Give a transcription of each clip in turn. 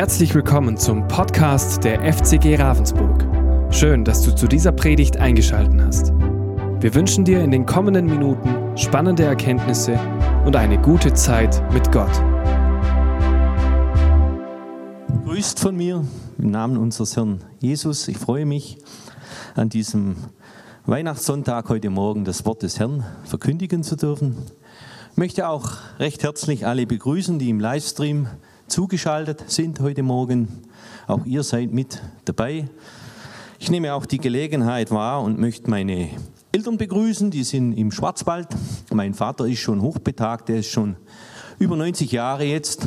Herzlich willkommen zum Podcast der FCG Ravensburg. Schön, dass du zu dieser Predigt eingeschaltet hast. Wir wünschen dir in den kommenden Minuten spannende Erkenntnisse und eine gute Zeit mit Gott. Grüßt von mir im Namen unseres Herrn Jesus. Ich freue mich an diesem Weihnachtssonntag heute Morgen das Wort des Herrn verkündigen zu dürfen. Ich möchte auch recht herzlich alle begrüßen, die im Livestream zugeschaltet sind heute Morgen. Auch ihr seid mit dabei. Ich nehme auch die Gelegenheit wahr und möchte meine Eltern begrüßen, die sind im Schwarzwald. Mein Vater ist schon hochbetagt, der ist schon über 90 Jahre jetzt.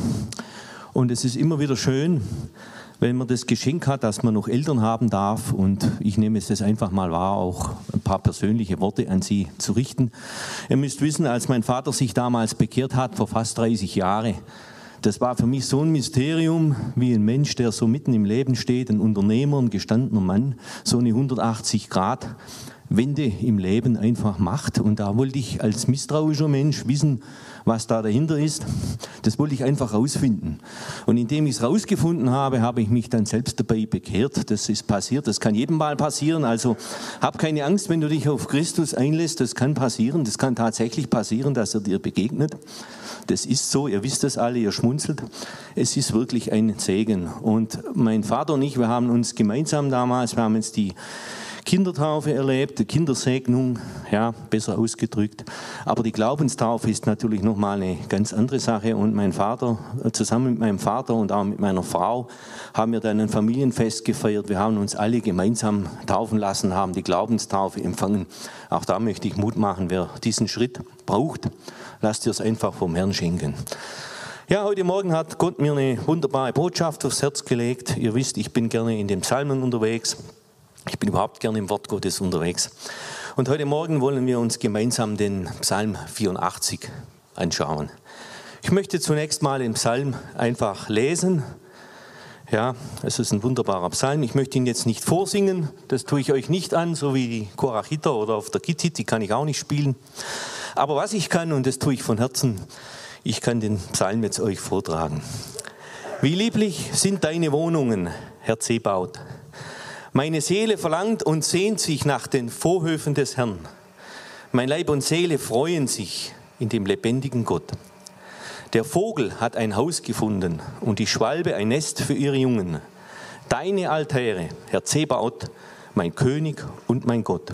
Und es ist immer wieder schön, wenn man das Geschenk hat, dass man noch Eltern haben darf. Und ich nehme es das einfach mal wahr, auch ein paar persönliche Worte an Sie zu richten. Ihr müsst wissen, als mein Vater sich damals bekehrt hat, vor fast 30 Jahren, das war für mich so ein Mysterium, wie ein Mensch, der so mitten im Leben steht, ein Unternehmer, ein gestandener Mann, so eine 180 Grad Wende im Leben einfach macht. Und da wollte ich als misstrauischer Mensch wissen, was da dahinter ist. Das wollte ich einfach rausfinden. Und indem ich es rausgefunden habe, habe ich mich dann selbst dabei bekehrt. Das ist passiert. Das kann jedem Mal passieren. Also hab keine Angst, wenn du dich auf Christus einlässt. Das kann passieren. Das kann tatsächlich passieren, dass er dir begegnet. Das ist so, ihr wisst das alle, ihr schmunzelt. Es ist wirklich ein Segen. Und mein Vater und ich, wir haben uns gemeinsam damals, wir haben jetzt die Kindertaufe erlebt, Kindersegnung, ja, besser ausgedrückt. Aber die Glaubenstaufe ist natürlich nochmal eine ganz andere Sache. Und mein Vater, zusammen mit meinem Vater und auch mit meiner Frau, haben wir dann ein Familienfest gefeiert. Wir haben uns alle gemeinsam taufen lassen, haben die Glaubenstaufe empfangen. Auch da möchte ich Mut machen, wer diesen Schritt braucht, lasst ihr es einfach vom Herrn schenken. Ja, heute Morgen hat Gott mir eine wunderbare Botschaft aufs Herz gelegt. Ihr wisst, ich bin gerne in den Psalmen unterwegs. Ich bin überhaupt gerne im Wort Gottes unterwegs. Und heute Morgen wollen wir uns gemeinsam den Psalm 84 anschauen. Ich möchte zunächst mal den Psalm einfach lesen. Ja, es ist ein wunderbarer Psalm. Ich möchte ihn jetzt nicht vorsingen, das tue ich euch nicht an, so wie die Korachita oder auf der Gitit, die kann ich auch nicht spielen. Aber was ich kann, und das tue ich von Herzen, ich kann den Psalm jetzt euch vortragen. Wie lieblich sind deine Wohnungen, Herr Zebaut. Meine Seele verlangt und sehnt sich nach den Vorhöfen des Herrn. Mein Leib und Seele freuen sich in dem lebendigen Gott. Der Vogel hat ein Haus gefunden und die Schwalbe ein Nest für ihre Jungen. Deine Altäre, Herr Zebaoth, mein König und mein Gott.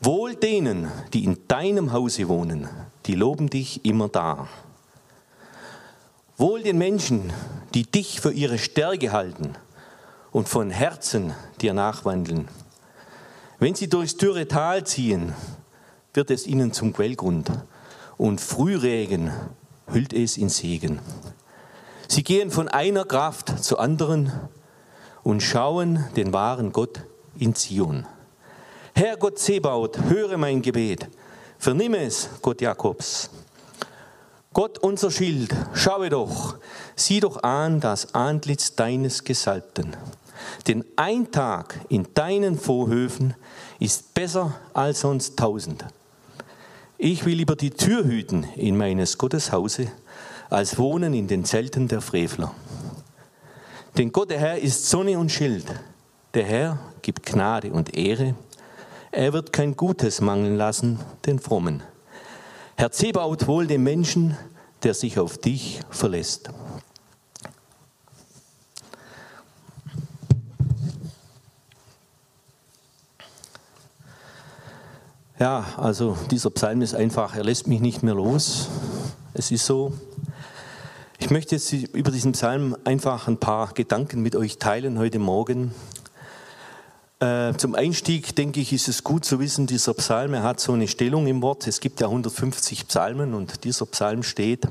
Wohl denen, die in deinem Hause wohnen, die loben dich immer da. Wohl den Menschen, die dich für ihre Stärke halten und von Herzen dir nachwandeln. Wenn sie durchs dürre Tal ziehen, wird es ihnen zum Quellgrund und Frühregen hüllt es in Segen. Sie gehen von einer Kraft zur anderen und schauen den wahren Gott in Zion. Herr Gott Zebaut, höre mein Gebet, vernimm es, Gott Jakobs. Gott unser Schild, schaue doch, sieh doch an das Antlitz deines Gesalbten. Denn ein Tag in deinen Vorhöfen ist besser als sonst tausend. Ich will lieber die Tür hüten in meines Gottes Hause, als wohnen in den Zelten der Frevler. Denn Gott, der Herr, ist Sonne und Schild. Der Herr gibt Gnade und Ehre. Er wird kein Gutes mangeln lassen, den Frommen. Herr Zebaut wohl dem Menschen, der sich auf dich verlässt. Ja, also dieser Psalm ist einfach, er lässt mich nicht mehr los. Es ist so. Ich möchte jetzt über diesen Psalm einfach ein paar Gedanken mit euch teilen heute Morgen. Äh, zum Einstieg denke ich, ist es gut zu wissen, dieser Psalm, er hat so eine Stellung im Wort. Es gibt ja 150 Psalmen und dieser Psalm steht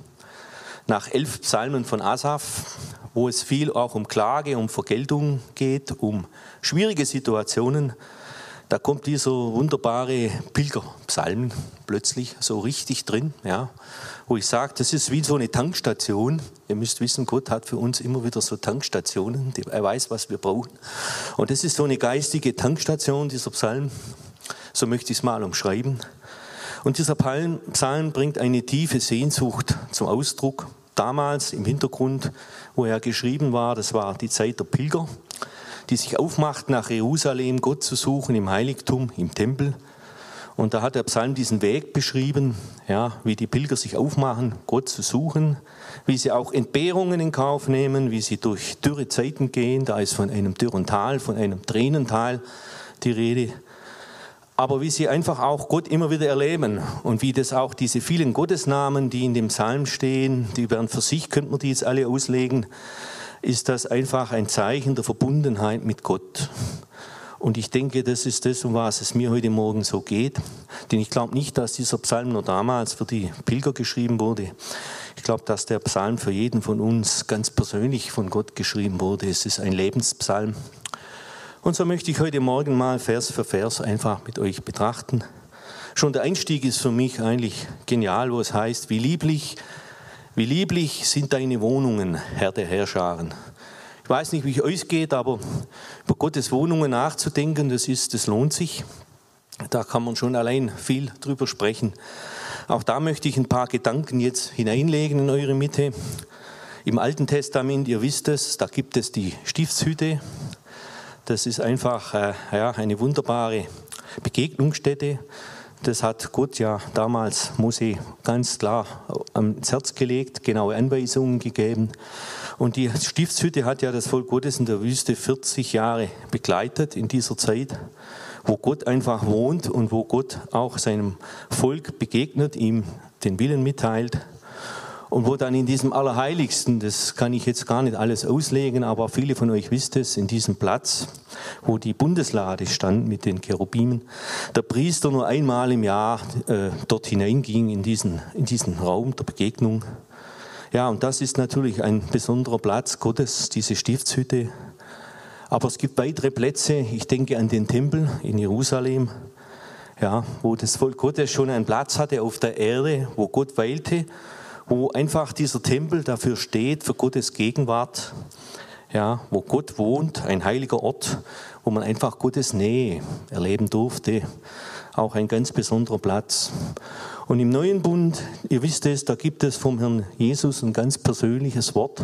nach elf Psalmen von Asaf, wo es viel auch um Klage, um Vergeltung geht, um schwierige Situationen da kommt dieser wunderbare Pilgerpsalm plötzlich so richtig drin, ja, wo ich sage, das ist wie so eine Tankstation. Ihr müsst wissen, Gott hat für uns immer wieder so Tankstationen. Er weiß, was wir brauchen. Und das ist so eine geistige Tankstation, dieser Psalm. So möchte ich es mal umschreiben. Und dieser Psalm bringt eine tiefe Sehnsucht zum Ausdruck. damals im Hintergrund, wo er geschrieben war, das war die Zeit der Pilger, die sich aufmachten, nach Jerusalem Gott zu suchen, im Heiligtum, im Tempel. Und da hat der Psalm diesen Weg beschrieben, ja, wie die Pilger sich aufmachen, Gott zu suchen, wie sie auch Entbehrungen in Kauf nehmen, wie sie durch dürre Zeiten gehen. Da ist von einem dürren Tal, von einem Tränental die Rede. Aber wie sie einfach auch Gott immer wieder erleben und wie das auch diese vielen Gottesnamen, die in dem Psalm stehen, die werden für sich, könnte man die jetzt alle auslegen, ist das einfach ein Zeichen der Verbundenheit mit Gott. Und ich denke, das ist das, um was es mir heute Morgen so geht. Denn ich glaube nicht, dass dieser Psalm nur damals für die Pilger geschrieben wurde. Ich glaube, dass der Psalm für jeden von uns ganz persönlich von Gott geschrieben wurde. Es ist ein Lebenspsalm. Und so möchte ich heute Morgen mal Vers für Vers einfach mit euch betrachten. Schon der Einstieg ist für mich eigentlich genial, wo es heißt, wie lieblich, wie lieblich sind deine Wohnungen, Herr der Herrscharen. Ich weiß nicht, wie es euch geht, aber über Gottes Wohnungen nachzudenken, das, ist, das lohnt sich. Da kann man schon allein viel drüber sprechen. Auch da möchte ich ein paar Gedanken jetzt hineinlegen in eure Mitte. Im Alten Testament, ihr wisst es, da gibt es die Stiftshütte. Das ist einfach äh, ja, eine wunderbare Begegnungsstätte. Das hat Gott ja damals Mose ganz klar ans Herz gelegt, genaue Anweisungen gegeben. Und die Stiftshütte hat ja das Volk Gottes in der Wüste 40 Jahre begleitet in dieser Zeit, wo Gott einfach wohnt und wo Gott auch seinem Volk begegnet, ihm den Willen mitteilt. Und wo dann in diesem Allerheiligsten, das kann ich jetzt gar nicht alles auslegen, aber viele von euch wisst es, in diesem Platz, wo die Bundeslade stand mit den Cherubimen, der Priester nur einmal im Jahr äh, dort hineinging in diesen, in diesen Raum der Begegnung. Ja, und das ist natürlich ein besonderer Platz Gottes, diese Stiftshütte. Aber es gibt weitere Plätze. Ich denke an den Tempel in Jerusalem, ja, wo das Volk Gottes schon einen Platz hatte auf der Erde, wo Gott weilte wo einfach dieser Tempel dafür steht, für Gottes Gegenwart, ja, wo Gott wohnt, ein heiliger Ort, wo man einfach Gottes Nähe erleben durfte, auch ein ganz besonderer Platz. Und im neuen Bund, ihr wisst es, da gibt es vom Herrn Jesus ein ganz persönliches Wort,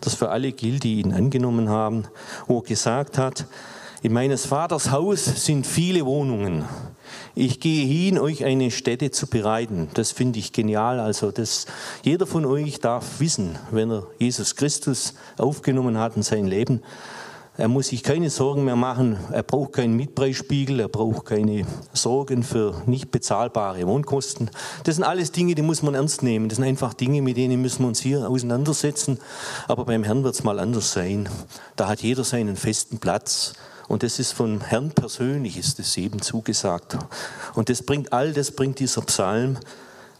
das für alle gilt, die ihn angenommen haben, wo er gesagt hat, in meines Vaters Haus sind viele Wohnungen. Ich gehe hin, euch eine Stätte zu bereiten. Das finde ich genial. Also das, jeder von euch darf wissen, wenn er Jesus Christus aufgenommen hat in sein Leben, er muss sich keine Sorgen mehr machen. Er braucht keinen Mietpreisspiegel. Er braucht keine Sorgen für nicht bezahlbare Wohnkosten. Das sind alles Dinge, die muss man ernst nehmen. Das sind einfach Dinge, mit denen müssen wir uns hier auseinandersetzen. Aber beim Herrn wird es mal anders sein. Da hat jeder seinen festen Platz. Und das ist vom Herrn persönlich, ist es eben zugesagt. Und das bringt all das bringt dieser Psalm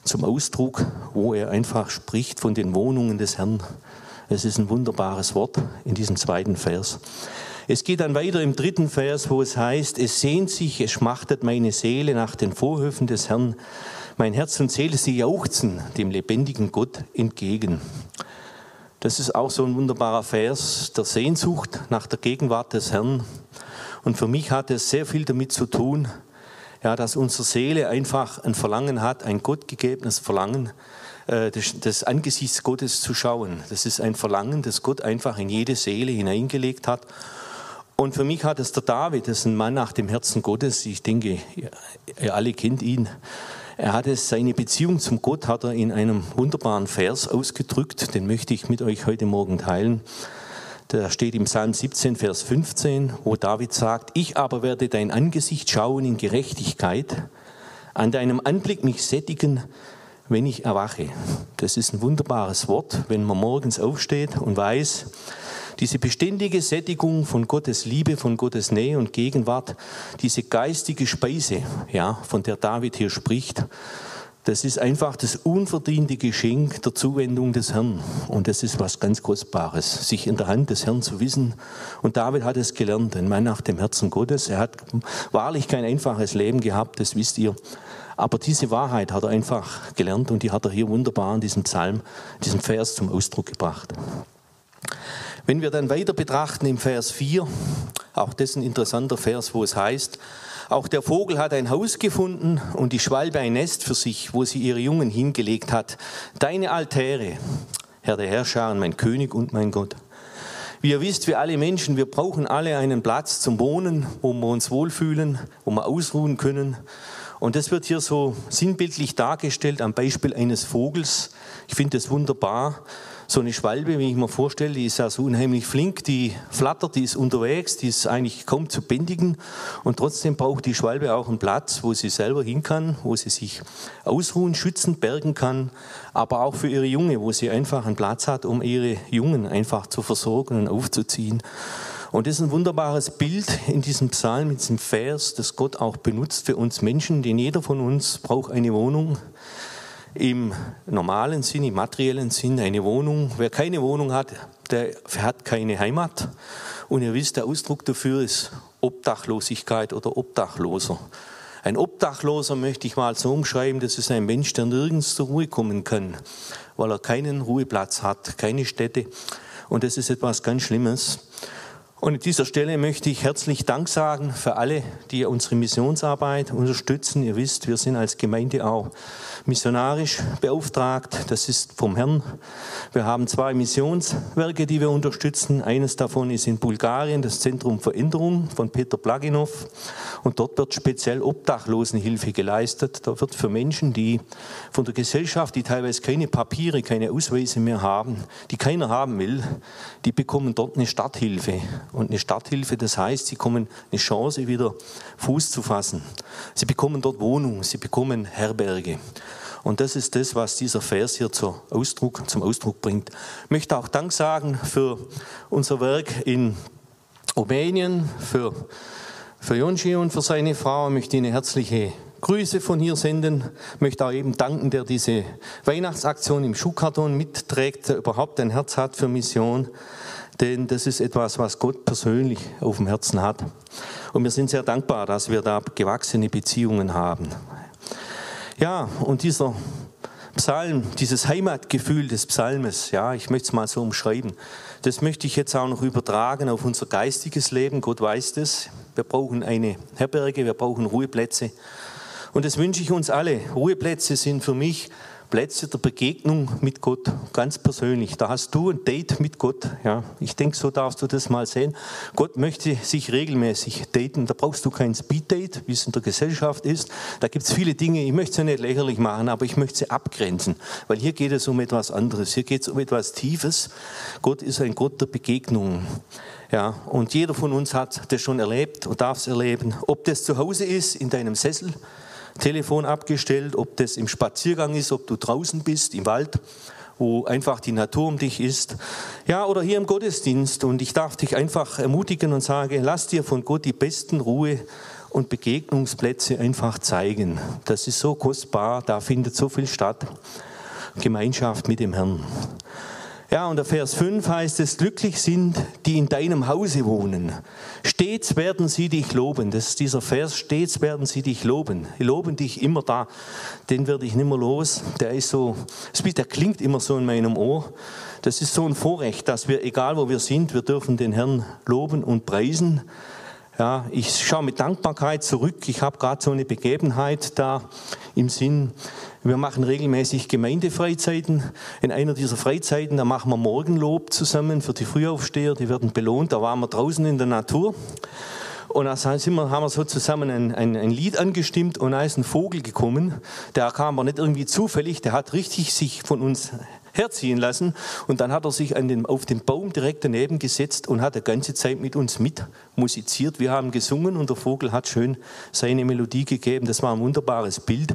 zum Ausdruck, wo er einfach spricht von den Wohnungen des Herrn. Es ist ein wunderbares Wort in diesem zweiten Vers. Es geht dann weiter im dritten Vers, wo es heißt, es sehnt sich, es schmachtet meine Seele nach den Vorhöfen des Herrn. Mein Herz und Seele, sie jauchzen dem lebendigen Gott entgegen. Das ist auch so ein wunderbarer Vers der Sehnsucht nach der Gegenwart des Herrn. Und für mich hat es sehr viel damit zu tun, ja, dass unsere Seele einfach ein Verlangen hat, ein gottgegebenes Verlangen, äh, des, des Angesichts Gottes zu schauen. Das ist ein Verlangen, das Gott einfach in jede Seele hineingelegt hat. Und für mich hat es der David, das ist ein Mann nach dem Herzen Gottes, ich denke, ihr alle kennt ihn, er hat es, seine Beziehung zum Gott hat er in einem wunderbaren Vers ausgedrückt, den möchte ich mit euch heute Morgen teilen. Der steht im Psalm 17, Vers 15, wo David sagt, ich aber werde dein Angesicht schauen in Gerechtigkeit, an deinem Anblick mich sättigen, wenn ich erwache. Das ist ein wunderbares Wort, wenn man morgens aufsteht und weiß, diese beständige Sättigung von Gottes Liebe, von Gottes Nähe und Gegenwart, diese geistige Speise, ja, von der David hier spricht, das ist einfach das unverdiente Geschenk der Zuwendung des Herrn. Und das ist was ganz Kostbares, sich in der Hand des Herrn zu wissen. Und David hat es gelernt, ein Mann nach dem Herzen Gottes. Er hat wahrlich kein einfaches Leben gehabt, das wisst ihr. Aber diese Wahrheit hat er einfach gelernt und die hat er hier wunderbar in diesem Psalm, diesem Vers zum Ausdruck gebracht. Wenn wir dann weiter betrachten im Vers 4, auch das ist ein interessanter Vers, wo es heißt, auch der Vogel hat ein Haus gefunden und die Schwalbe ein Nest für sich, wo sie ihre Jungen hingelegt hat. Deine Altäre, Herr der Herrscher mein König und mein Gott. Wie ihr wisst, wir alle Menschen, wir brauchen alle einen Platz zum Wohnen, wo wir uns wohlfühlen, wo wir ausruhen können. Und das wird hier so sinnbildlich dargestellt am Beispiel eines Vogels. Ich finde das wunderbar so eine Schwalbe, wie ich mir vorstelle, die ist ja so unheimlich flink, die flattert, die ist unterwegs, die ist eigentlich kaum zu bändigen und trotzdem braucht die Schwalbe auch einen Platz, wo sie selber hin kann, wo sie sich ausruhen, schützen, bergen kann, aber auch für ihre Junge, wo sie einfach einen Platz hat, um ihre Jungen einfach zu versorgen und aufzuziehen. Und das ist ein wunderbares Bild in diesem Psalm, in diesem Vers, das Gott auch benutzt für uns Menschen, denn jeder von uns braucht eine Wohnung, im normalen Sinn, im materiellen Sinn eine Wohnung. Wer keine Wohnung hat, der hat keine Heimat. Und ihr wisst, der Ausdruck dafür ist Obdachlosigkeit oder Obdachloser. Ein Obdachloser möchte ich mal so umschreiben, das ist ein Mensch, der nirgends zur Ruhe kommen kann, weil er keinen Ruheplatz hat, keine Stätte. Und das ist etwas ganz Schlimmes. Und an dieser Stelle möchte ich herzlich Dank sagen für alle, die unsere Missionsarbeit unterstützen. Ihr wisst, wir sind als Gemeinde auch missionarisch beauftragt. Das ist vom Herrn. Wir haben zwei Missionswerke, die wir unterstützen. Eines davon ist in Bulgarien, das Zentrum Veränderung von Peter Plaginov. Und dort wird speziell Obdachlosenhilfe geleistet. Da wird für Menschen, die von der Gesellschaft, die teilweise keine Papiere, keine Ausweise mehr haben, die keiner haben will, die bekommen dort eine Starthilfe. Und eine Starthilfe, das heißt, sie bekommen eine Chance, wieder Fuß zu fassen. Sie bekommen dort Wohnung, sie bekommen Herberge. Und das ist das, was dieser Vers hier zum Ausdruck, zum Ausdruck bringt. Ich möchte auch Dank sagen für unser Werk in Rumänien, für, für Jonji und für seine Frau. Ich möchte Ihnen herzliche Grüße von hier senden. Ich möchte auch eben danken, der diese Weihnachtsaktion im Schuhkarton mitträgt, der überhaupt ein Herz hat für Mission. Denn das ist etwas, was Gott persönlich auf dem Herzen hat. Und wir sind sehr dankbar, dass wir da gewachsene Beziehungen haben. Ja, und dieser Psalm, dieses Heimatgefühl des Psalmes, ja, ich möchte es mal so umschreiben, das möchte ich jetzt auch noch übertragen auf unser geistiges Leben. Gott weiß das. Wir brauchen eine Herberge, wir brauchen Ruheplätze. Und das wünsche ich uns alle. Ruheplätze sind für mich Plätze der Begegnung mit Gott, ganz persönlich. Da hast du ein Date mit Gott. Ja, ich denke, so darfst du das mal sehen. Gott möchte sich regelmäßig daten. Da brauchst du kein Speed-Date, wie es in der Gesellschaft ist. Da gibt es viele Dinge, ich möchte sie nicht lächerlich machen, aber ich möchte sie abgrenzen, weil hier geht es um etwas anderes. Hier geht es um etwas Tiefes. Gott ist ein Gott der Begegnung. Ja, und jeder von uns hat das schon erlebt und darf es erleben. Ob das zu Hause ist, in deinem Sessel, Telefon abgestellt, ob das im Spaziergang ist, ob du draußen bist, im Wald, wo einfach die Natur um dich ist. Ja, oder hier im Gottesdienst. Und ich darf dich einfach ermutigen und sage, lass dir von Gott die besten Ruhe und Begegnungsplätze einfach zeigen. Das ist so kostbar, da findet so viel statt. Gemeinschaft mit dem Herrn. Ja, und der Vers 5 heißt es, glücklich sind, die in deinem Hause wohnen. Stets werden sie dich loben. Das ist dieser Vers, stets werden sie dich loben. Die loben dich immer da. Den werde ich nimmer los. Der ist so, der klingt immer so in meinem Ohr. Das ist so ein Vorrecht, dass wir, egal wo wir sind, wir dürfen den Herrn loben und preisen. Ja, ich schaue mit Dankbarkeit zurück. Ich habe gerade so eine Begebenheit da im Sinn. Wir machen regelmäßig Gemeindefreizeiten. In einer dieser Freizeiten, da machen wir Morgenlob zusammen für die Frühaufsteher. Die werden belohnt. Da waren wir draußen in der Natur. Und da sind wir, haben wir so zusammen ein, ein, ein, Lied angestimmt und da ist ein Vogel gekommen. Der kam aber nicht irgendwie zufällig, der hat richtig sich von uns herziehen lassen. Und dann hat er sich den, auf den Baum direkt daneben gesetzt und hat die ganze Zeit mit uns mitmusiziert. Wir haben gesungen und der Vogel hat schön seine Melodie gegeben. Das war ein wunderbares Bild,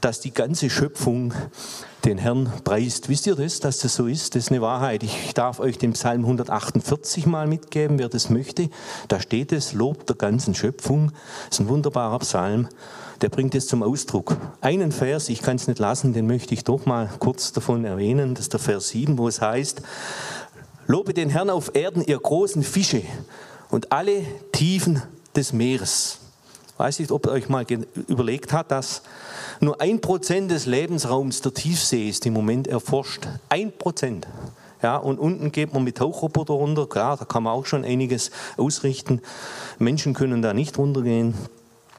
dass die ganze Schöpfung den Herrn preist. Wisst ihr das, dass das so ist? Das ist eine Wahrheit. Ich darf euch den Psalm 148 mal mitgeben, wer das möchte. Da steht es, Lob der ganzen Schöpfung. Das ist ein wunderbarer Psalm der bringt es zum Ausdruck. Einen Vers, ich kann es nicht lassen, den möchte ich doch mal kurz davon erwähnen. Das ist der Vers 7, wo es heißt, Lobe den Herrn auf Erden, ihr großen Fische und alle Tiefen des Meeres. Weiß nicht, ob ihr euch mal überlegt habt, dass nur ein Prozent des Lebensraums der Tiefsee ist im Moment erforscht. Ein Prozent. Ja, und unten geht man mit Tauchroboter runter. Klar, da kann man auch schon einiges ausrichten. Menschen können da nicht runtergehen.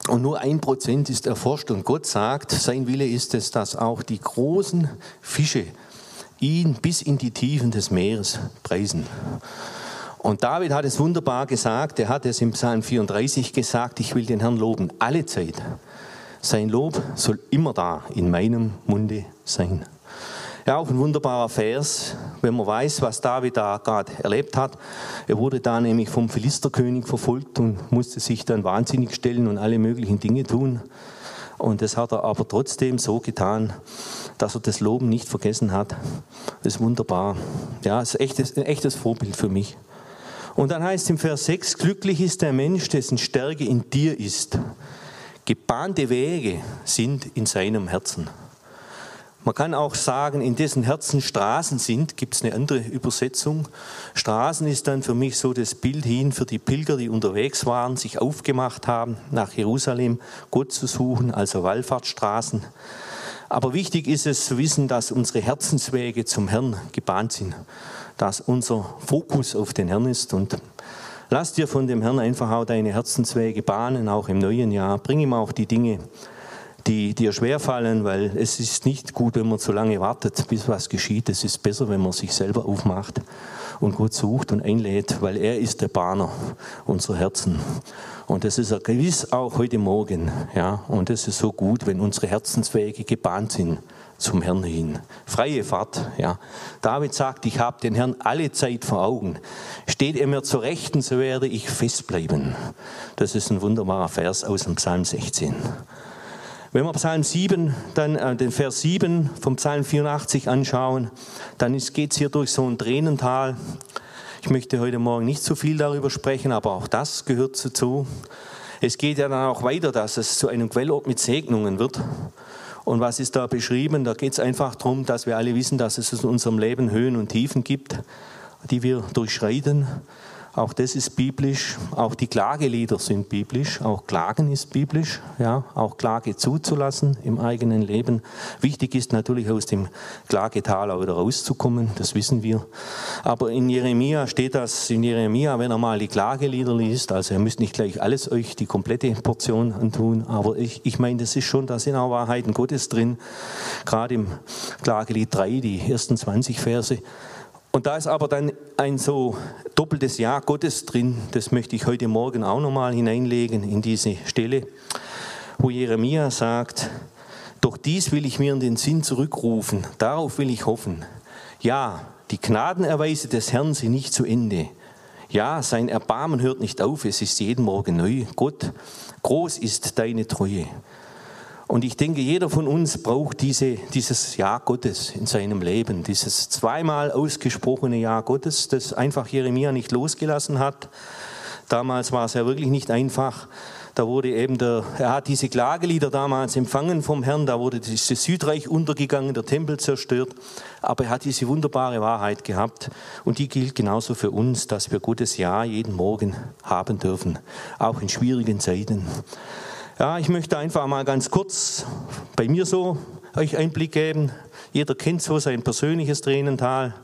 Und nur ein Prozent ist erforscht. Und Gott sagt, sein Wille ist es, dass auch die großen Fische ihn bis in die Tiefen des Meeres preisen. Und David hat es wunderbar gesagt, er hat es im Psalm 34 gesagt, ich will den Herrn loben, alle Zeit. Sein Lob soll immer da in meinem Munde sein. Ja, auch ein wunderbarer Vers, wenn man weiß, was David da gerade erlebt hat. Er wurde da nämlich vom Philisterkönig verfolgt und musste sich dann wahnsinnig stellen und alle möglichen Dinge tun. Und das hat er aber trotzdem so getan, dass er das Loben nicht vergessen hat. Das ist wunderbar. Ja, ist echtes, ein echtes Vorbild für mich. Und dann heißt im Vers 6, glücklich ist der Mensch, dessen Stärke in dir ist. Gebahnte Wege sind in seinem Herzen. Man kann auch sagen, in dessen Herzen Straßen sind, gibt es eine andere Übersetzung. Straßen ist dann für mich so das Bild hin für die Pilger, die unterwegs waren, sich aufgemacht haben, nach Jerusalem Gott zu suchen, also Wallfahrtsstraßen. Aber wichtig ist es zu wissen, dass unsere Herzenswege zum Herrn gebahnt sind dass unser Fokus auf den Herrn ist und lass dir von dem Herrn einfach auch deine Herzenswege bahnen, auch im neuen Jahr. Bring ihm auch die Dinge, die dir schwerfallen, weil es ist nicht gut, wenn man zu lange wartet, bis was geschieht. Es ist besser, wenn man sich selber aufmacht und Gott sucht und einlädt, weil er ist der Bahner unserer Herzen. Und das ist er gewiss auch heute Morgen. Ja? Und es ist so gut, wenn unsere Herzenswege gebahnt sind zum Herrn hin. Freie Fahrt, ja. David sagt, ich habe den Herrn alle Zeit vor Augen. Steht er mir zur Rechten, so werde ich festbleiben. Das ist ein wunderbarer Vers aus dem Psalm 16. Wenn wir Psalm 7, dann äh, den Vers 7 vom Psalm 84 anschauen, dann geht es hier durch so ein Tränental. Ich möchte heute Morgen nicht so viel darüber sprechen, aber auch das gehört dazu. Es geht ja dann auch weiter, dass es zu einem Quellort mit Segnungen wird. Und was ist da beschrieben? Da geht es einfach darum, dass wir alle wissen, dass es in unserem Leben Höhen und Tiefen gibt, die wir durchschreiten. Auch das ist biblisch. Auch die Klagelieder sind biblisch. Auch Klagen ist biblisch. Ja, auch Klage zuzulassen im eigenen Leben. Wichtig ist natürlich aus dem Klagetal auch wieder rauszukommen. Das wissen wir. Aber in Jeremia steht das, in Jeremia, wenn er mal die Klagelieder liest, also ihr müsst nicht gleich alles euch die komplette Portion antun, aber ich, ich meine, das ist schon, da sind auch Wahrheiten Gottes drin. Gerade im Klagelied 3, die ersten 20 Verse. Und da ist aber dann ein so doppeltes Ja Gottes drin, das möchte ich heute Morgen auch nochmal hineinlegen in diese Stelle, wo Jeremia sagt, doch dies will ich mir in den Sinn zurückrufen, darauf will ich hoffen. Ja, die Gnadenerweise des Herrn sind nicht zu Ende. Ja, sein Erbarmen hört nicht auf, es ist jeden Morgen neu. Gott, groß ist deine Treue. Und ich denke, jeder von uns braucht diese, dieses Ja Gottes in seinem Leben, dieses zweimal ausgesprochene Ja Gottes, das einfach Jeremia nicht losgelassen hat. Damals war es ja wirklich nicht einfach. Da wurde eben der, er hat diese Klagelieder damals empfangen vom Herrn, da wurde das Südreich untergegangen, der Tempel zerstört. Aber er hat diese wunderbare Wahrheit gehabt und die gilt genauso für uns, dass wir Gottes Ja jeden Morgen haben dürfen, auch in schwierigen Zeiten. Ja, ich möchte einfach mal ganz kurz bei mir so euch Einblick geben. Jeder kennt so sein persönliches Tränental.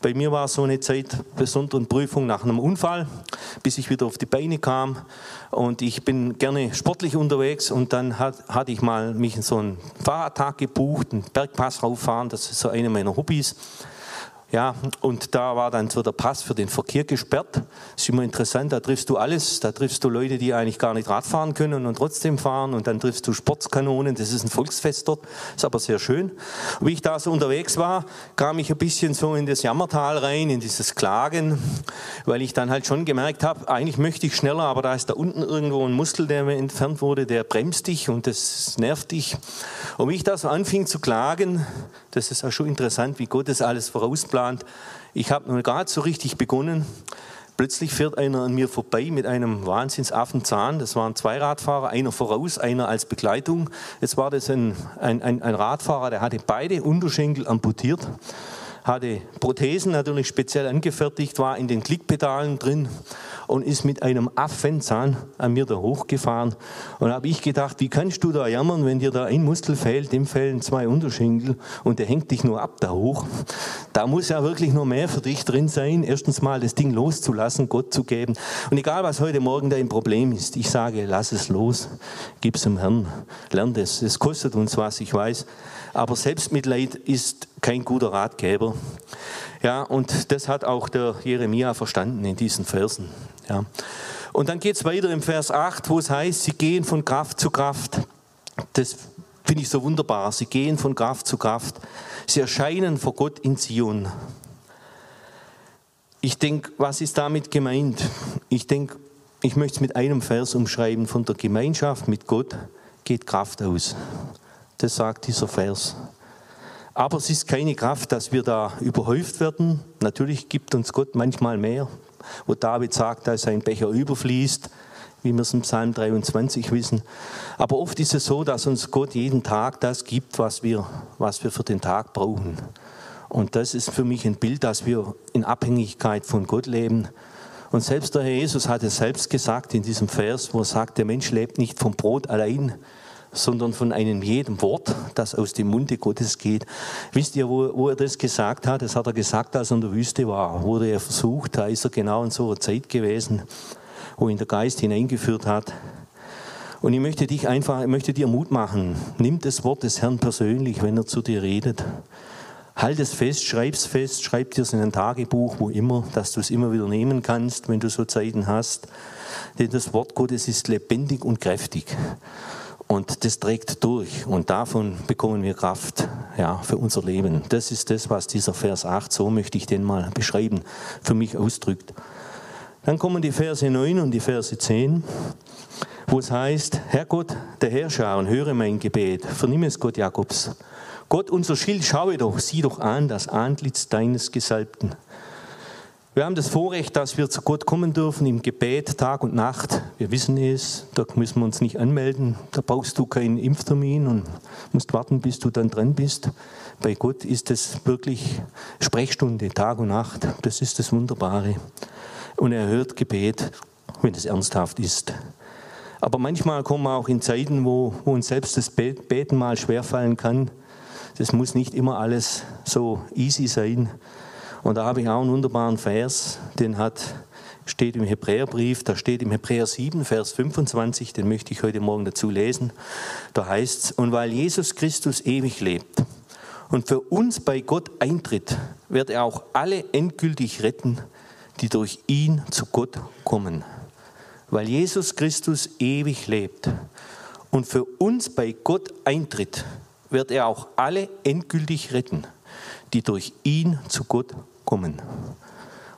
Bei mir war so eine Zeit besonderen Prüfung nach einem Unfall, bis ich wieder auf die Beine kam. Und ich bin gerne sportlich unterwegs und dann hat, hatte ich mal mich in so einen Fahrradtag gebucht, einen Bergpass rauffahren, das ist so eine meiner Hobbys. Ja, und da war dann so der Pass für den Verkehr gesperrt. Ist immer interessant, da triffst du alles. Da triffst du Leute, die eigentlich gar nicht Rad fahren können und trotzdem fahren. Und dann triffst du Sportskanonen. Das ist ein Volksfest dort. Ist aber sehr schön. Wie ich da so unterwegs war, kam ich ein bisschen so in das Jammertal rein, in dieses Klagen, weil ich dann halt schon gemerkt habe, eigentlich möchte ich schneller, aber da ist da unten irgendwo ein Muskel, der mir entfernt wurde, der bremst dich und das nervt dich. Und wie ich da so anfing zu klagen, das ist auch schon interessant, wie Gott das alles vorausplant. Ich habe noch gar nicht so richtig begonnen. Plötzlich fährt einer an mir vorbei mit einem Wahnsinnsaffenzahn. Das waren zwei Radfahrer, einer voraus, einer als Begleitung. Jetzt war das ein, ein, ein, ein Radfahrer, der hatte beide Unterschenkel amputiert, hatte Prothesen natürlich speziell angefertigt, war in den Klickpedalen drin und ist mit einem Affenzahn an mir da hochgefahren. Und habe ich gedacht, wie kannst du da jammern, wenn dir da ein Muskel fehlt, dem fehlen zwei Unterschenkel und der hängt dich nur ab da hoch. Da muss ja wirklich noch mehr für dich drin sein. Erstens mal das Ding loszulassen, Gott zu geben. Und egal, was heute Morgen dein Problem ist, ich sage, lass es los, gib es dem Herrn, lern es. Es kostet uns was, ich weiß. Aber Selbstmitleid ist kein guter Ratgeber. Ja, und das hat auch der Jeremia verstanden in diesen Versen. Ja. Und dann geht es weiter im Vers 8, wo es heißt, sie gehen von Kraft zu Kraft. Das finde ich so wunderbar. Sie gehen von Kraft zu Kraft. Sie erscheinen vor Gott in Zion. Ich denke, was ist damit gemeint? Ich denke, ich möchte es mit einem Vers umschreiben. Von der Gemeinschaft mit Gott geht Kraft aus. Das sagt dieser Vers. Aber es ist keine Kraft, dass wir da überhäuft werden. Natürlich gibt uns Gott manchmal mehr, wo David sagt, dass sein Becher überfließt, wie wir es im Psalm 23 wissen. Aber oft ist es so, dass uns Gott jeden Tag das gibt, was wir, was wir für den Tag brauchen. Und das ist für mich ein Bild, dass wir in Abhängigkeit von Gott leben. Und selbst der Herr Jesus hat es selbst gesagt in diesem Vers, wo er sagt, der Mensch lebt nicht vom Brot allein, sondern von einem jedem Wort, das aus dem Munde Gottes geht. Wisst ihr, wo, wo, er das gesagt hat? Das hat er gesagt, als er in der Wüste war. Wurde er versucht, da ist er genau in so einer Zeit gewesen, wo ihn der Geist hineingeführt hat. Und ich möchte dich einfach, ich möchte dir Mut machen. Nimm das Wort des Herrn persönlich, wenn er zu dir redet. Halt es fest, schreib es fest, schreib dir es in ein Tagebuch, wo immer, dass du es immer wieder nehmen kannst, wenn du so Zeiten hast. Denn das Wort Gottes ist lebendig und kräftig. Und das trägt durch und davon bekommen wir Kraft ja, für unser Leben. Das ist das, was dieser Vers 8, so möchte ich den mal beschreiben, für mich ausdrückt. Dann kommen die Verse 9 und die Verse 10, wo es heißt, Herr Gott, der Herrscher, und höre mein Gebet, vernimm es Gott Jakobs. Gott, unser Schild, schaue doch, sieh doch an das Antlitz deines Gesalbten. Wir haben das Vorrecht, dass wir zu Gott kommen dürfen im Gebet Tag und Nacht. Wir wissen es, da müssen wir uns nicht anmelden. Da brauchst du keinen Impftermin und musst warten, bis du dann dran bist. Bei Gott ist es wirklich Sprechstunde Tag und Nacht. Das ist das Wunderbare. Und er hört Gebet, wenn es ernsthaft ist. Aber manchmal kommen wir auch in Zeiten, wo, wo uns selbst das Beten mal schwerfallen kann. Das muss nicht immer alles so easy sein. Und da habe ich auch einen wunderbaren Vers, den hat, steht im Hebräerbrief, da steht im Hebräer 7, Vers 25, den möchte ich heute Morgen dazu lesen. Da heißt es, und weil Jesus Christus ewig lebt und für uns bei Gott eintritt, wird er auch alle endgültig retten, die durch ihn zu Gott kommen. Weil Jesus Christus ewig lebt und für uns bei Gott eintritt, wird er auch alle endgültig retten die durch ihn zu Gott kommen.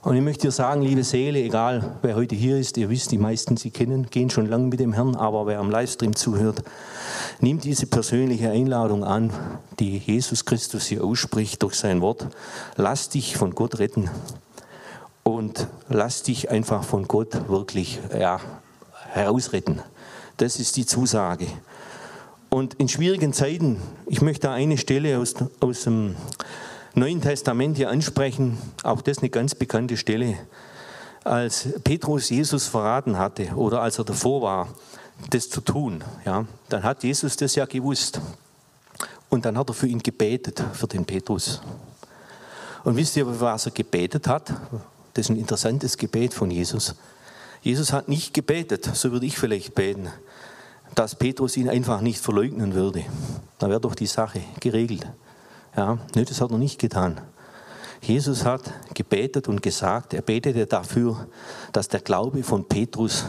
Und ich möchte dir sagen, liebe Seele, egal wer heute hier ist, ihr wisst, die meisten Sie kennen, gehen schon lange mit dem Herrn, aber wer am Livestream zuhört, nimm diese persönliche Einladung an, die Jesus Christus hier ausspricht durch sein Wort. Lass dich von Gott retten und lass dich einfach von Gott wirklich ja, herausretten. Das ist die Zusage. Und in schwierigen Zeiten, ich möchte eine Stelle aus, aus dem Neuen Testament hier ansprechen, auch das eine ganz bekannte Stelle. Als Petrus Jesus verraten hatte oder als er davor war, das zu tun, ja, dann hat Jesus das ja gewusst. Und dann hat er für ihn gebetet, für den Petrus. Und wisst ihr, was er gebetet hat? Das ist ein interessantes Gebet von Jesus. Jesus hat nicht gebetet, so würde ich vielleicht beten, dass Petrus ihn einfach nicht verleugnen würde. Da wäre doch die Sache geregelt. Ja, nee, das hat er nicht getan. Jesus hat gebetet und gesagt, er betete dafür, dass der Glaube von Petrus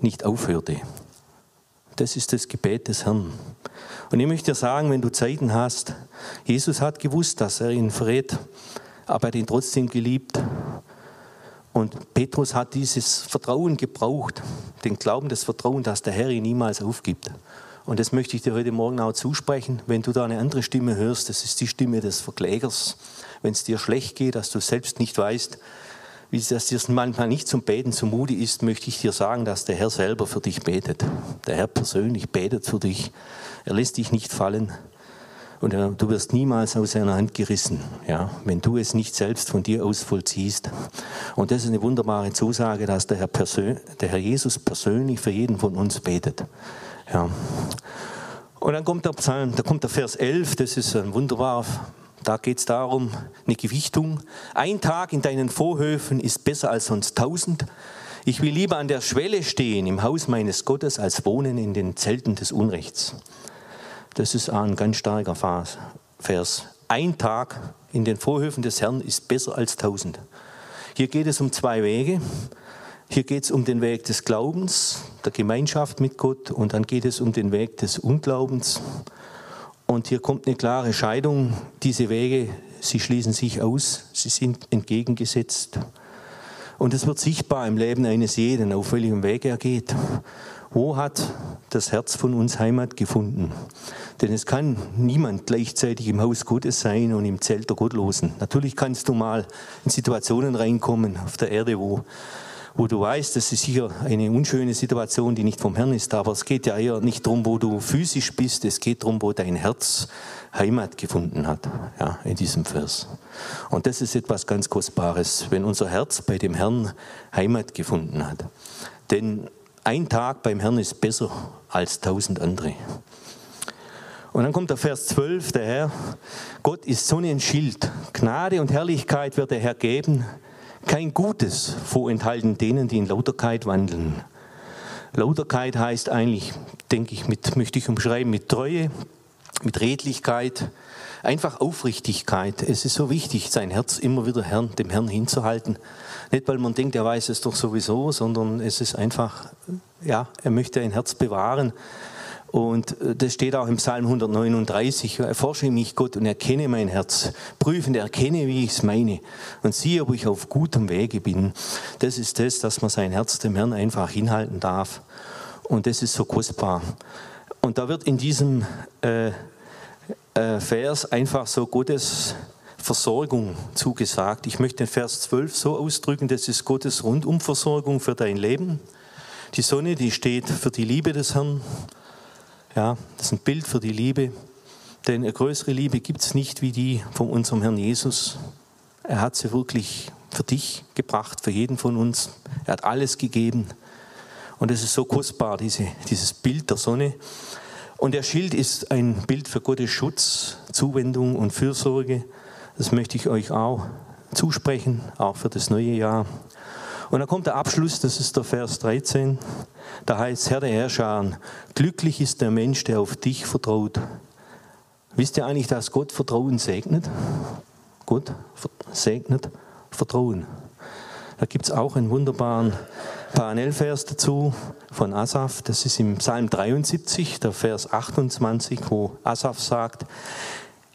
nicht aufhörte. Das ist das Gebet des Herrn. Und ich möchte dir sagen, wenn du Zeiten hast, Jesus hat gewusst, dass er ihn verrät, aber er hat ihn trotzdem geliebt. Und Petrus hat dieses Vertrauen gebraucht, den Glauben, das Vertrauen, dass der Herr ihn niemals aufgibt. Und das möchte ich dir heute Morgen auch zusprechen. Wenn du da eine andere Stimme hörst, das ist die Stimme des Verklägers. Wenn es dir schlecht geht, dass du selbst nicht weißt, wie es dir manchmal nicht zum Beten zumute ist, möchte ich dir sagen, dass der Herr selber für dich betet. Der Herr persönlich betet für dich. Er lässt dich nicht fallen. Und du wirst niemals aus seiner Hand gerissen, ja, wenn du es nicht selbst von dir aus vollziehst. Und das ist eine wunderbare Zusage, dass der Herr, der Herr Jesus persönlich für jeden von uns betet. Ja. Und dann kommt der Psalm, da kommt der Vers 11, das ist ein wunderbar, da geht es darum, eine Gewichtung. Ein Tag in deinen Vorhöfen ist besser als sonst tausend. Ich will lieber an der Schwelle stehen im Haus meines Gottes, als wohnen in den Zelten des Unrechts. Das ist ein ganz starker Vers. ein Tag in den Vorhöfen des Herrn ist besser als tausend. Hier geht es um zwei Wege. Hier geht es um den Weg des Glaubens, der Gemeinschaft mit Gott und dann geht es um den Weg des Unglaubens. Und hier kommt eine klare Scheidung. Diese Wege, sie schließen sich aus, sie sind entgegengesetzt. Und es wird sichtbar im Leben eines jeden, auf welchem Weg er geht. Wo hat das Herz von uns Heimat gefunden? Denn es kann niemand gleichzeitig im Haus Gottes sein und im Zelt der Gottlosen. Natürlich kannst du mal in Situationen reinkommen auf der Erde, wo wo du weißt, das ist sicher eine unschöne Situation, die nicht vom Herrn ist, aber es geht ja eher nicht darum, wo du physisch bist, es geht darum, wo dein Herz Heimat gefunden hat, ja, in diesem Vers. Und das ist etwas ganz Kostbares, wenn unser Herz bei dem Herrn Heimat gefunden hat. Denn ein Tag beim Herrn ist besser als tausend andere. Und dann kommt der Vers 12, der Herr, Gott ist Sonne und Schild, Gnade und Herrlichkeit wird der Herr geben, kein Gutes vorenthalten denen, die in Lauterkeit wandeln. Lauterkeit heißt eigentlich, denke ich, mit, möchte ich umschreiben, mit Treue, mit Redlichkeit, einfach Aufrichtigkeit. Es ist so wichtig, sein Herz immer wieder Herrn, dem Herrn hinzuhalten. Nicht, weil man denkt, er weiß es doch sowieso, sondern es ist einfach, ja, er möchte ein Herz bewahren, und äh, das steht auch im Psalm 139. Erforsche mich, Gott, und erkenne mein Herz. Prüfen, erkenne, wie ich es meine. Und siehe, ob ich auf gutem Wege bin. Das ist das, dass man sein Herz dem Herrn einfach hinhalten darf. Und das ist so kostbar. Und da wird in diesem äh, äh, Vers einfach so Gottes Versorgung zugesagt. Ich möchte den Vers 12 so ausdrücken, das ist Gottes Rundumversorgung für dein Leben. Die Sonne, die steht für die Liebe des Herrn. Ja, das ist ein Bild für die Liebe. Denn eine größere Liebe gibt es nicht wie die von unserem Herrn Jesus. Er hat sie wirklich für dich gebracht, für jeden von uns. Er hat alles gegeben. Und es ist so kostbar, diese, dieses Bild der Sonne. Und der Schild ist ein Bild für Gottes Schutz, Zuwendung und Fürsorge. Das möchte ich euch auch zusprechen, auch für das neue Jahr. Und dann kommt der Abschluss, das ist der Vers 13. Da heißt Herr der Herrscher, glücklich ist der Mensch, der auf dich vertraut. Wisst ihr eigentlich, dass Gott Vertrauen segnet? Gott segnet Vertrauen. Da gibt es auch einen wunderbaren Parallelvers dazu von Asaf. Das ist im Psalm 73, der Vers 28, wo Asaf sagt,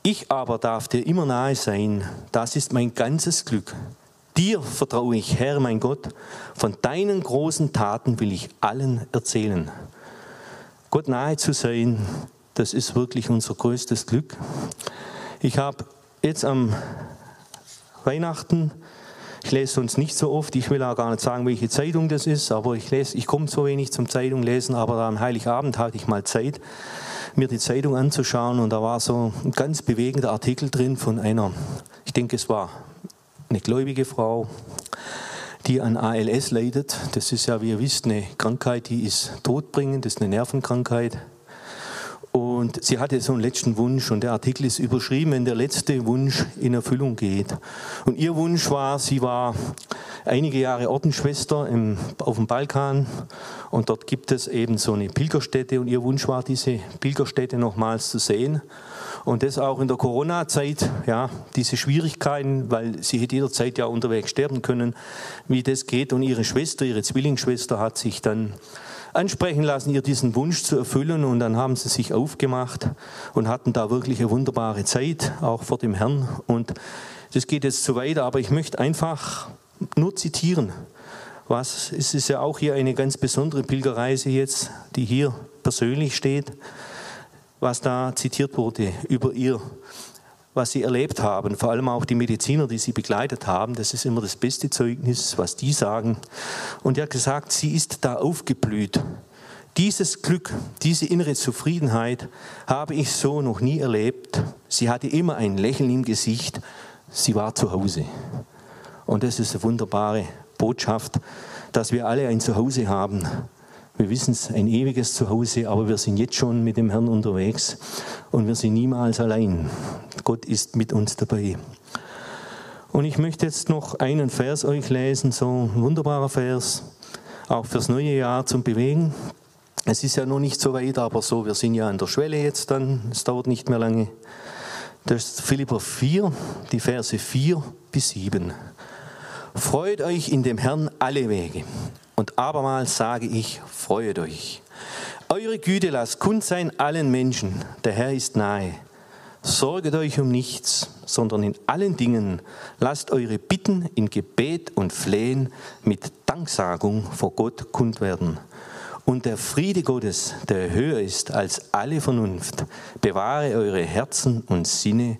ich aber darf dir immer nahe sein, das ist mein ganzes Glück. Dir vertraue ich, Herr mein Gott, von deinen großen Taten will ich allen erzählen. Gott nahe zu sein, das ist wirklich unser größtes Glück. Ich habe jetzt am Weihnachten, ich lese sonst nicht so oft, ich will auch gar nicht sagen, welche Zeitung das ist, aber ich lese, ich komme so wenig zum Zeitung lesen, aber am Heiligabend hatte ich mal Zeit, mir die Zeitung anzuschauen und da war so ein ganz bewegender Artikel drin von einer, ich denke es war eine gläubige Frau, die an ALS leidet. Das ist ja, wie ihr wisst, eine Krankheit, die ist todbringend, das ist eine Nervenkrankheit. Und sie hatte so einen letzten Wunsch und der Artikel ist überschrieben, wenn der letzte Wunsch in Erfüllung geht. Und ihr Wunsch war, sie war einige Jahre Ordensschwester im, auf dem Balkan und dort gibt es eben so eine Pilgerstätte und ihr Wunsch war, diese Pilgerstätte nochmals zu sehen. Und das auch in der Corona-Zeit, ja, diese Schwierigkeiten, weil sie hätte jederzeit ja unterwegs sterben können, wie das geht. Und ihre Schwester, ihre Zwillingsschwester hat sich dann ansprechen lassen, ihr diesen Wunsch zu erfüllen. Und dann haben sie sich aufgemacht und hatten da wirklich eine wunderbare Zeit, auch vor dem Herrn. Und das geht jetzt zu weit, aber ich möchte einfach nur zitieren. Was, es ist ja auch hier eine ganz besondere Pilgerreise jetzt, die hier persönlich steht was da zitiert wurde über ihr, was sie erlebt haben, vor allem auch die Mediziner, die sie begleitet haben. Das ist immer das beste Zeugnis, was die sagen. Und er hat gesagt, sie ist da aufgeblüht. Dieses Glück, diese innere Zufriedenheit habe ich so noch nie erlebt. Sie hatte immer ein Lächeln im Gesicht. Sie war zu Hause. Und das ist eine wunderbare Botschaft, dass wir alle ein Zuhause haben, wir wissen es, ein ewiges Zuhause, aber wir sind jetzt schon mit dem Herrn unterwegs und wir sind niemals allein. Gott ist mit uns dabei. Und ich möchte jetzt noch einen Vers euch lesen, so ein wunderbarer Vers, auch fürs neue Jahr zum Bewegen. Es ist ja noch nicht so weit, aber so, wir sind ja an der Schwelle jetzt dann, es dauert nicht mehr lange. Das ist Philipper 4, die Verse 4 bis 7. Freut euch in dem Herrn alle Wege. Und abermals sage ich, freut euch. Eure Güte lasst kund sein allen Menschen. Der Herr ist nahe. Sorget euch um nichts, sondern in allen Dingen lasst eure Bitten in Gebet und Flehen mit Danksagung vor Gott kund werden. Und der Friede Gottes, der höher ist als alle Vernunft, bewahre eure Herzen und Sinne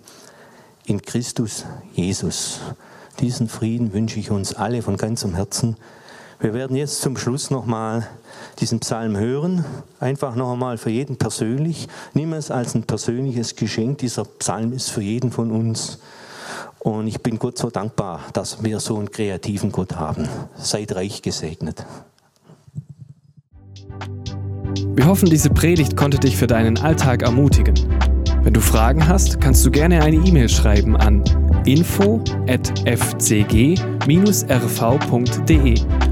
in Christus Jesus. Diesen Frieden wünsche ich uns alle von ganzem Herzen. Wir werden jetzt zum Schluss nochmal diesen Psalm hören, einfach noch einmal für jeden persönlich. Nimm es als ein persönliches Geschenk. Dieser Psalm ist für jeden von uns. Und ich bin Gott so dankbar, dass wir so einen kreativen Gott haben. Seid reich gesegnet. Wir hoffen, diese Predigt konnte dich für deinen Alltag ermutigen. Wenn du Fragen hast, kannst du gerne eine E-Mail schreiben an info@fcg-rv.de